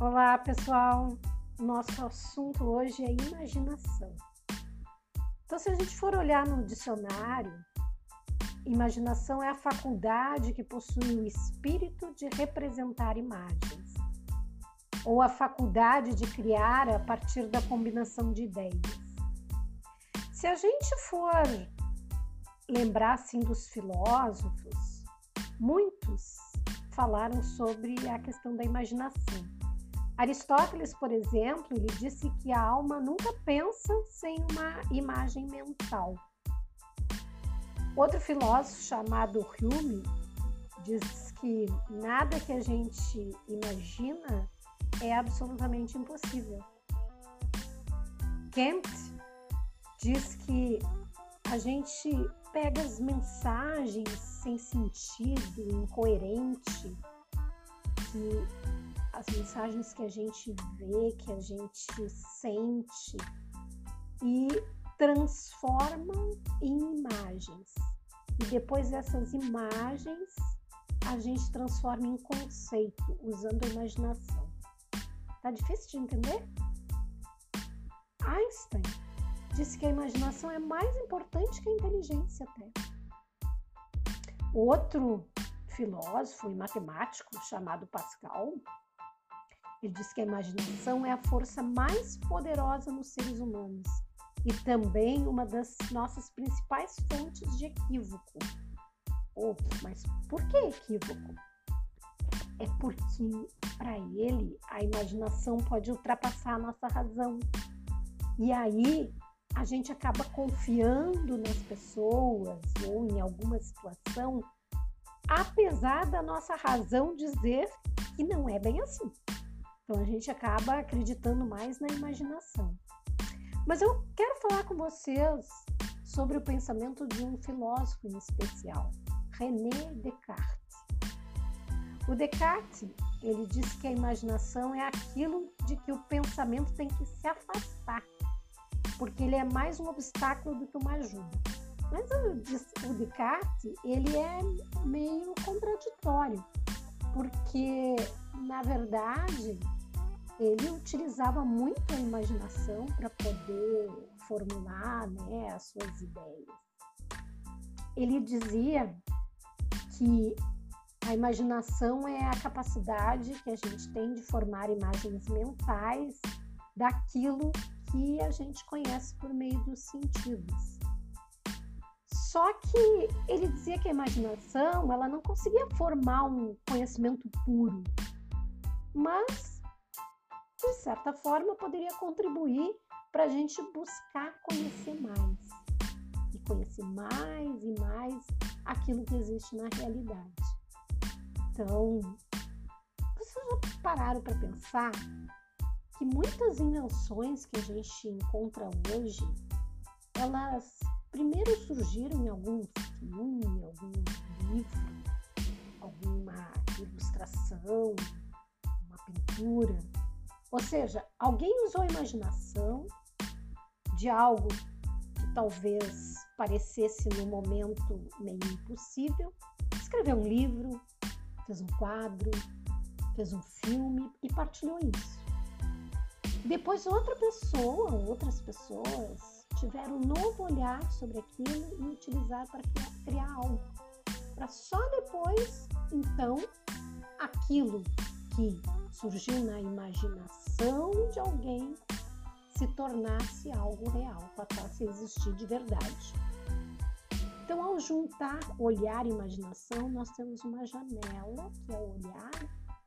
Olá, pessoal. Nosso assunto hoje é imaginação. Então, se a gente for olhar no dicionário, imaginação é a faculdade que possui o espírito de representar imagens, ou a faculdade de criar a partir da combinação de ideias. Se a gente for lembrar assim dos filósofos, muitos falaram sobre a questão da imaginação. Aristóteles, por exemplo, ele disse que a alma nunca pensa sem uma imagem mental. Outro filósofo chamado Hume diz que nada que a gente imagina é absolutamente impossível. Kant diz que a gente pega as mensagens sem sentido, incoerente, que as mensagens que a gente vê, que a gente sente e transforma em imagens. E depois essas imagens a gente transforma em conceito, usando a imaginação. Tá difícil de entender? Einstein disse que a imaginação é mais importante que a inteligência até. Outro filósofo e matemático chamado Pascal, ele disse que a imaginação é a força mais poderosa nos seres humanos e também uma das nossas principais fontes de equívoco. Oh, mas por que equívoco? É porque, para ele, a imaginação pode ultrapassar a nossa razão. E aí a gente acaba confiando nas pessoas ou em alguma situação, apesar da nossa razão dizer que não é bem assim. Então a gente acaba acreditando mais na imaginação. Mas eu quero falar com vocês sobre o pensamento de um filósofo em especial, René Descartes. O Descartes, ele diz que a imaginação é aquilo de que o pensamento tem que se afastar porque ele é mais um obstáculo do que uma ajuda. Mas o, Descartes, ele é meio contraditório, porque, na verdade, ele utilizava muito a imaginação para poder formular né, as suas ideias. Ele dizia que a imaginação é a capacidade que a gente tem de formar imagens mentais daquilo que a gente conhece por meio dos sentidos. Só que ele dizia que a imaginação ela não conseguia formar um conhecimento puro, mas certa forma poderia contribuir para a gente buscar conhecer mais e conhecer mais e mais aquilo que existe na realidade. Então, vocês já pararam para pensar que muitas invenções que a gente encontra hoje, elas primeiro surgiram em algum filme, algum livro, alguma ilustração, uma pintura. Ou seja, alguém usou a imaginação de algo que talvez parecesse no momento meio impossível, escreveu um livro, fez um quadro, fez um filme e partilhou isso. Depois outra pessoa, outras pessoas tiveram um novo olhar sobre aquilo e utilizar para criar algo. Para só depois, então, aquilo que surgiu na imaginação de alguém se tornasse algo real, passasse a existir de verdade. Então, ao juntar olhar e imaginação, nós temos uma janela, que é o olhar,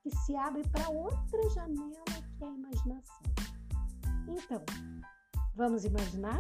que se abre para outra janela, que é a imaginação. Então, vamos imaginar?